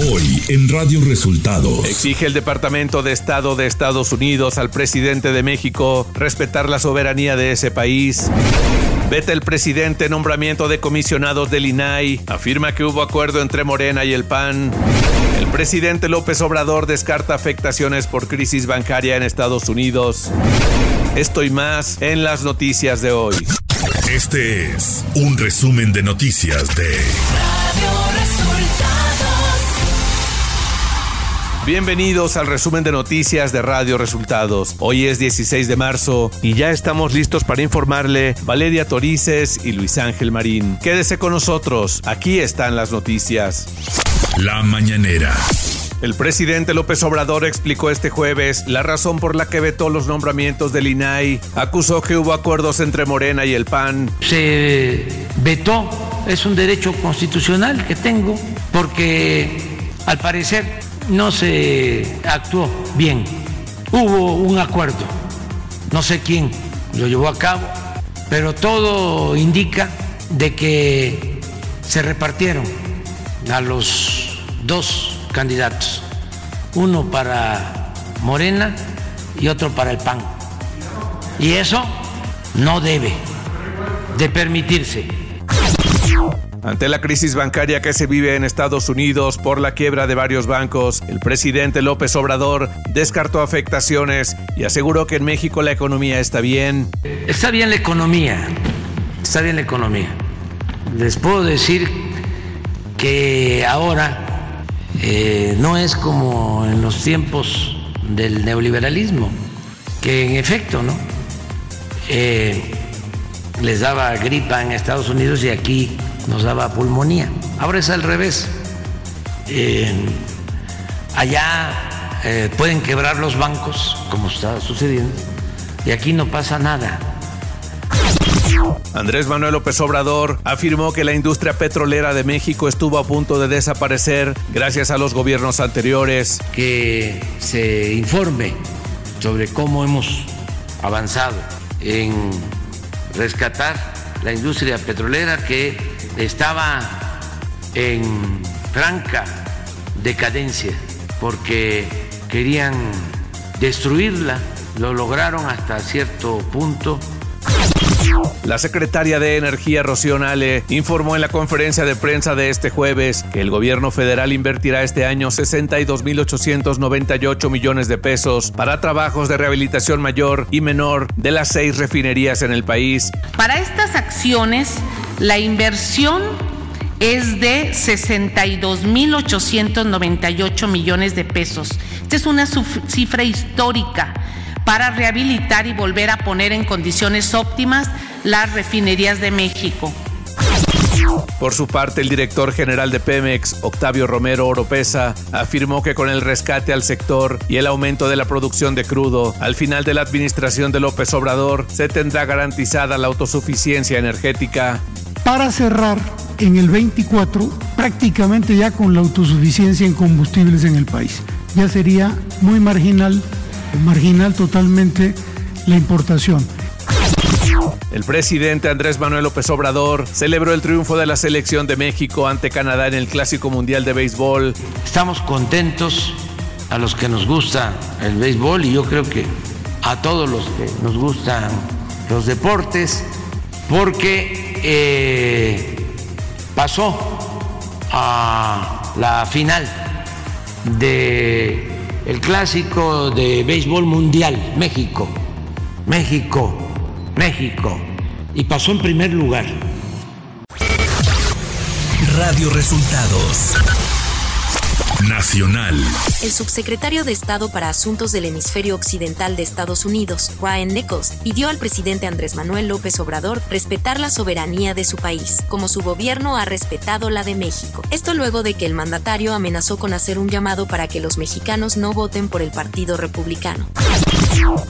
Hoy en Radio Resultados. Exige el Departamento de Estado de Estados Unidos al presidente de México respetar la soberanía de ese país. Vete el presidente nombramiento de comisionados del INAI. Afirma que hubo acuerdo entre Morena y el PAN. El presidente López Obrador descarta afectaciones por crisis bancaria en Estados Unidos. Esto y más en las noticias de hoy. Este es un resumen de noticias de Radio Bienvenidos al resumen de noticias de Radio Resultados. Hoy es 16 de marzo y ya estamos listos para informarle Valeria Torices y Luis Ángel Marín. Quédese con nosotros, aquí están las noticias. La mañanera. El presidente López Obrador explicó este jueves la razón por la que vetó los nombramientos del INAI. Acusó que hubo acuerdos entre Morena y el PAN. Se vetó, es un derecho constitucional que tengo, porque al parecer no se actuó bien. Hubo un acuerdo, no sé quién lo llevó a cabo, pero todo indica de que se repartieron a los dos candidatos, uno para Morena y otro para el PAN. Y eso no debe de permitirse. Ante la crisis bancaria que se vive en Estados Unidos por la quiebra de varios bancos, el presidente López Obrador descartó afectaciones y aseguró que en México la economía está bien. Está bien la economía, está bien la economía. Les puedo decir que ahora eh, no es como en los tiempos del neoliberalismo, que en efecto, ¿no? Eh, les daba gripa en Estados Unidos y aquí nos daba pulmonía. Ahora es al revés. allá eh, pueden quebrar los bancos, como está sucediendo, y aquí no pasa nada. Andrés Manuel López Obrador afirmó que la industria petrolera de México estuvo a punto de desaparecer gracias a los gobiernos anteriores. Que se informe sobre cómo hemos avanzado en rescatar la industria petrolera que estaba en franca decadencia porque querían destruirla, lo lograron hasta cierto punto. La secretaria de Energía Rocío Nale informó en la conferencia de prensa de este jueves que el gobierno federal invertirá este año 62.898 millones de pesos para trabajos de rehabilitación mayor y menor de las seis refinerías en el país. Para estas acciones la inversión es de 62.898 millones de pesos. Esta es una cifra histórica para rehabilitar y volver a poner en condiciones óptimas las refinerías de México. Por su parte, el director general de Pemex, Octavio Romero Oropesa, afirmó que con el rescate al sector y el aumento de la producción de crudo, al final de la administración de López Obrador se tendrá garantizada la autosuficiencia energética para cerrar en el 24 prácticamente ya con la autosuficiencia en combustibles en el país. Ya sería muy marginal, marginal totalmente la importación. El presidente Andrés Manuel López Obrador celebró el triunfo de la selección de México ante Canadá en el Clásico Mundial de Béisbol. Estamos contentos a los que nos gusta el béisbol y yo creo que a todos los que nos gustan los deportes, porque eh, pasó a la final de el clásico de béisbol mundial México. México México. Y pasó en primer lugar. Radio Resultados Nacional. El subsecretario de Estado para Asuntos del Hemisferio Occidental de Estados Unidos, Ryan Nichols, pidió al presidente Andrés Manuel López Obrador respetar la soberanía de su país, como su gobierno ha respetado la de México. Esto luego de que el mandatario amenazó con hacer un llamado para que los mexicanos no voten por el Partido Republicano.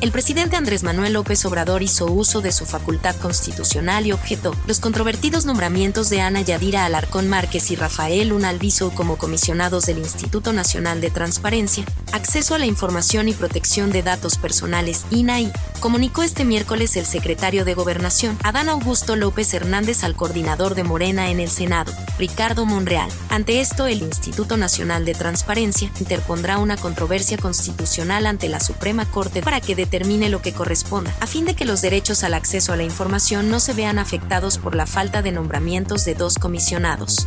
El presidente Andrés Manuel López Obrador hizo uso de su facultad constitucional y objetó los controvertidos nombramientos de Ana Yadira Alarcón Márquez y Rafael Unalviso como comisionados del Instituto Nacional de Transparencia, Acceso a la Información y Protección de Datos Personales, INAI, comunicó este miércoles el secretario de Gobernación, Adán Augusto López Hernández al coordinador de Morena en el Senado, Ricardo Monreal. Ante esto, el Instituto Nacional de Transparencia interpondrá una controversia constitucional ante la Suprema Corte para que determine lo que corresponda, a fin de que los derechos al acceso a la información no se vean afectados por la falta de nombramientos de dos comisionados.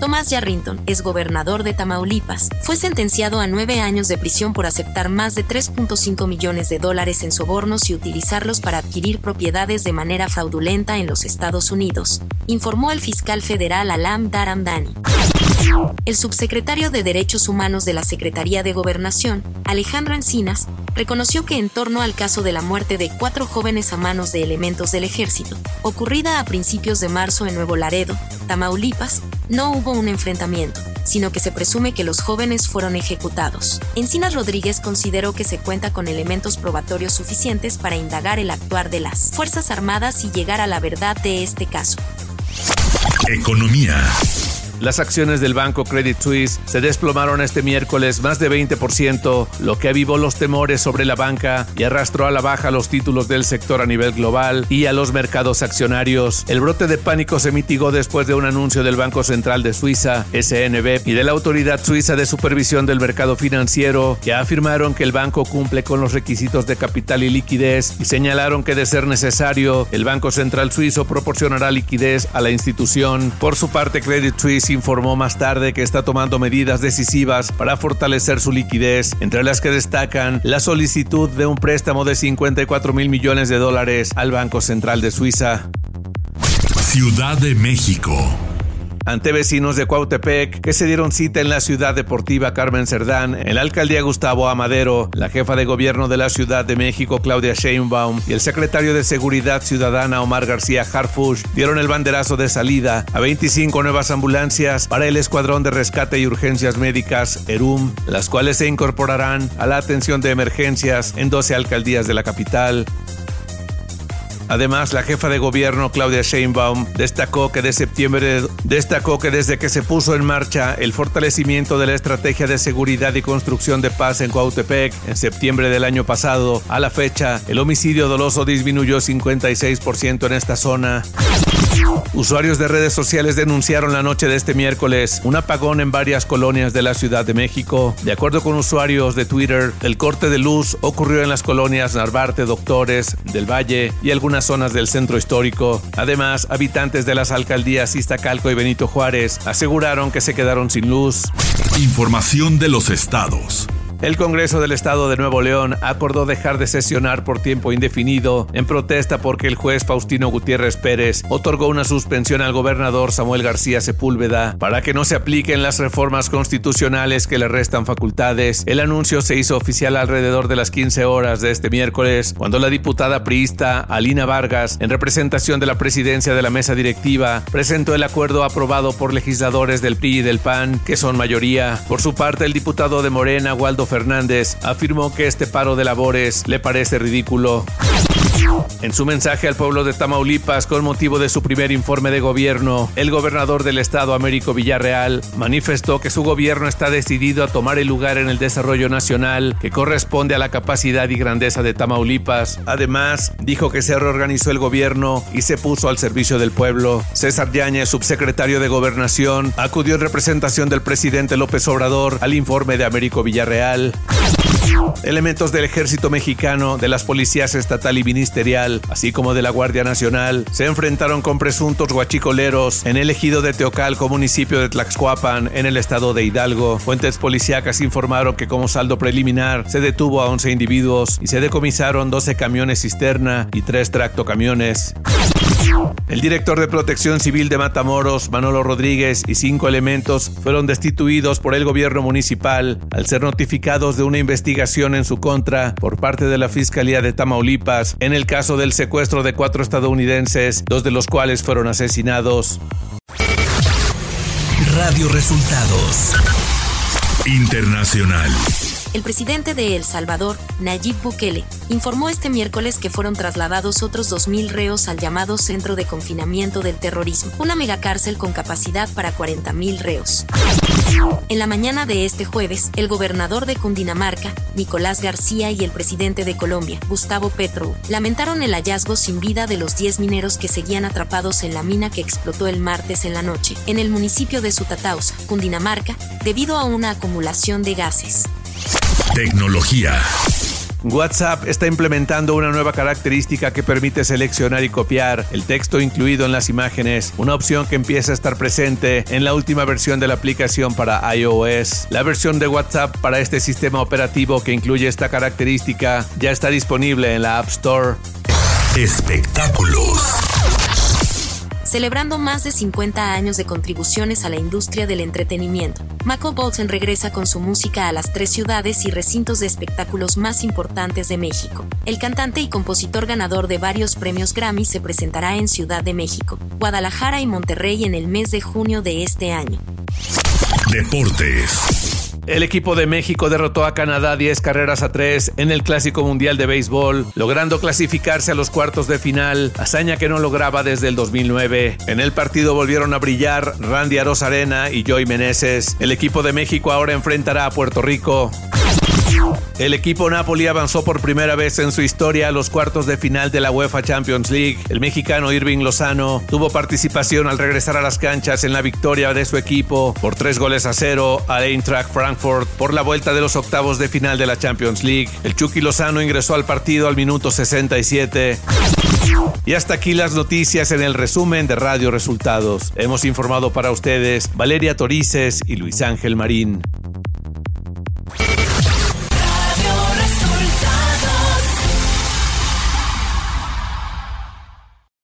Tomás Yarrington, es gobernador de Tamaulipas, fue sentenciado a nueve años de prisión por aceptar más de 3.5 millones de dólares en sobornos y utilizarlos para adquirir propiedades de manera fraudulenta en los Estados Unidos, informó el fiscal federal Alam Daramdani. El subsecretario de Derechos Humanos de la Secretaría de Gobernación, Alejandro Encinas, reconoció que en torno al caso de la muerte de cuatro jóvenes a manos de elementos del ejército, ocurrida a principios de marzo en Nuevo Laredo, Tamaulipas, no hubo un enfrentamiento, sino que se presume que los jóvenes fueron ejecutados. Encinas Rodríguez consideró que se cuenta con elementos probatorios suficientes para indagar el actuar de las Fuerzas Armadas y llegar a la verdad de este caso. Economía. Las acciones del banco Credit Suisse se desplomaron este miércoles más de 20%, lo que avivó los temores sobre la banca y arrastró a la baja los títulos del sector a nivel global y a los mercados accionarios. El brote de pánico se mitigó después de un anuncio del Banco Central de Suiza, SNB, y de la Autoridad Suiza de Supervisión del Mercado Financiero, que afirmaron que el banco cumple con los requisitos de capital y liquidez y señalaron que de ser necesario, el Banco Central Suizo proporcionará liquidez a la institución. Por su parte, Credit Suisse informó más tarde que está tomando medidas decisivas para fortalecer su liquidez, entre las que destacan la solicitud de un préstamo de 54 mil millones de dólares al Banco Central de Suiza. Ciudad de México ante vecinos de Cuautepec que se dieron cita en la ciudad deportiva Carmen Cerdán, en la alcaldía Gustavo Amadero, la jefa de gobierno de la Ciudad de México Claudia Sheinbaum y el secretario de Seguridad Ciudadana Omar García Harfush dieron el banderazo de salida a 25 nuevas ambulancias para el Escuadrón de Rescate y Urgencias Médicas ERUM, las cuales se incorporarán a la atención de emergencias en 12 alcaldías de la capital. Además, la jefa de gobierno Claudia Sheinbaum destacó que de destacó que desde que se puso en marcha el fortalecimiento de la estrategia de seguridad y construcción de paz en Cuautepec en septiembre del año pasado, a la fecha, el homicidio doloso disminuyó 56% en esta zona. Usuarios de redes sociales denunciaron la noche de este miércoles un apagón en varias colonias de la Ciudad de México. De acuerdo con usuarios de Twitter, el corte de luz ocurrió en las colonias Narvarte, Doctores, del Valle y algunas zonas del centro histórico. Además, habitantes de las alcaldías Iztacalco y Benito Juárez aseguraron que se quedaron sin luz. Información de los estados. El Congreso del Estado de Nuevo León acordó dejar de sesionar por tiempo indefinido en protesta porque el juez Faustino Gutiérrez Pérez otorgó una suspensión al gobernador Samuel García Sepúlveda para que no se apliquen las reformas constitucionales que le restan facultades. El anuncio se hizo oficial alrededor de las 15 horas de este miércoles, cuando la diputada priista Alina Vargas, en representación de la presidencia de la mesa directiva, presentó el acuerdo aprobado por legisladores del PRI y del PAN, que son mayoría. Por su parte, el diputado de Morena, Waldo Fernández afirmó que este paro de labores le parece ridículo. En su mensaje al pueblo de Tamaulipas con motivo de su primer informe de gobierno, el gobernador del estado Américo Villarreal manifestó que su gobierno está decidido a tomar el lugar en el desarrollo nacional que corresponde a la capacidad y grandeza de Tamaulipas. Además, dijo que se reorganizó el gobierno y se puso al servicio del pueblo. César Yáñez, subsecretario de Gobernación, acudió en representación del presidente López Obrador al informe de Américo Villarreal. Elementos del ejército mexicano, de las policías estatal y ministerial, así como de la Guardia Nacional, se enfrentaron con presuntos guachicoleros en el ejido de Teocalco, municipio de Tlaxcuapan, en el estado de Hidalgo. Fuentes policíacas informaron que como saldo preliminar se detuvo a 11 individuos y se decomisaron 12 camiones cisterna y 3 tractocamiones. El director de Protección Civil de Matamoros, Manolo Rodríguez, y cinco elementos fueron destituidos por el gobierno municipal al ser notificados de una investigación en su contra por parte de la Fiscalía de Tamaulipas en el caso del secuestro de cuatro estadounidenses, dos de los cuales fueron asesinados. Radio Resultados Internacional. El presidente de El Salvador, Nayib Bukele, informó este miércoles que fueron trasladados otros 2.000 reos al llamado Centro de Confinamiento del Terrorismo, una megacárcel con capacidad para 40.000 reos. En la mañana de este jueves, el gobernador de Cundinamarca, Nicolás García, y el presidente de Colombia, Gustavo Petro, lamentaron el hallazgo sin vida de los 10 mineros que seguían atrapados en la mina que explotó el martes en la noche, en el municipio de Sutatausa, Cundinamarca, debido a una acumulación de gases. Tecnología. WhatsApp está implementando una nueva característica que permite seleccionar y copiar el texto incluido en las imágenes, una opción que empieza a estar presente en la última versión de la aplicación para iOS. La versión de WhatsApp para este sistema operativo que incluye esta característica ya está disponible en la App Store. Espectáculos celebrando más de 50 años de contribuciones a la industria del entretenimiento. Michael Bolton regresa con su música a las tres ciudades y recintos de espectáculos más importantes de México. El cantante y compositor ganador de varios premios Grammy se presentará en Ciudad de México, Guadalajara y Monterrey en el mes de junio de este año. Deportes. El equipo de México derrotó a Canadá 10 carreras a 3 en el Clásico Mundial de Béisbol, logrando clasificarse a los cuartos de final, hazaña que no lograba desde el 2009. En el partido volvieron a brillar Randy Arozarena y Joy Meneses. El equipo de México ahora enfrentará a Puerto Rico. El equipo Napoli avanzó por primera vez en su historia a los cuartos de final de la UEFA Champions League. El mexicano Irving Lozano tuvo participación al regresar a las canchas en la victoria de su equipo por tres goles a cero a Eintracht Frankfurt por la vuelta de los octavos de final de la Champions League. El Chucky Lozano ingresó al partido al minuto 67. Y hasta aquí las noticias en el resumen de Radio Resultados. Hemos informado para ustedes Valeria Torices y Luis Ángel Marín.